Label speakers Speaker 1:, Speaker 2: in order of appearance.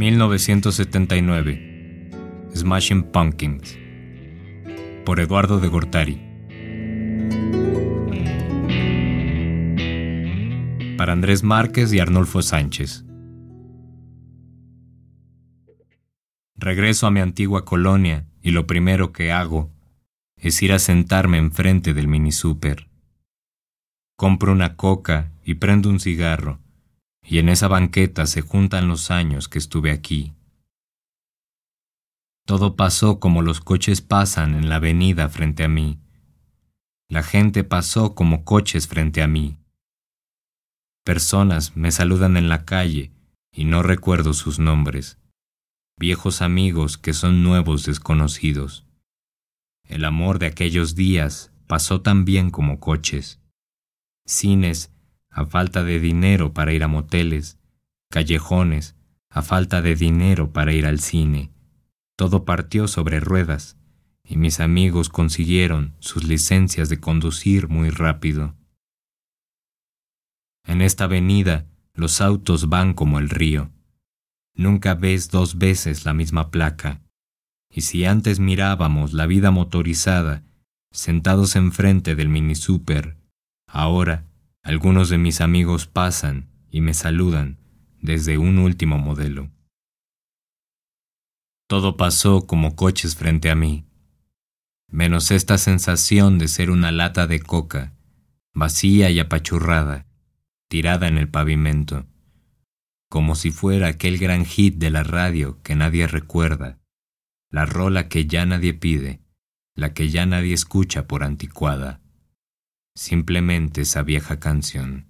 Speaker 1: 1979 Smashing Pumpkins. Por Eduardo de Gortari. Para Andrés Márquez y Arnulfo Sánchez. Regreso a mi antigua colonia y lo primero que hago es ir a sentarme enfrente del mini super. Compro una coca y prendo un cigarro y en esa banqueta se juntan los años que estuve aquí. Todo pasó como los coches pasan en la avenida frente a mí. La gente pasó como coches frente a mí. Personas me saludan en la calle y no recuerdo sus nombres. Viejos amigos que son nuevos desconocidos. El amor de aquellos días pasó tan bien como coches. Cines a falta de dinero para ir a moteles, callejones, a falta de dinero para ir al cine. Todo partió sobre ruedas, y mis amigos consiguieron sus licencias de conducir muy rápido. En esta avenida los autos van como el río. Nunca ves dos veces la misma placa. Y si antes mirábamos la vida motorizada, sentados enfrente del mini super, ahora algunos de mis amigos pasan y me saludan desde un último modelo. Todo pasó como coches frente a mí, menos esta sensación de ser una lata de coca, vacía y apachurrada, tirada en el pavimento, como si fuera aquel gran hit de la radio que nadie recuerda, la rola que ya nadie pide, la que ya nadie escucha por anticuada simplemente esa vieja canción.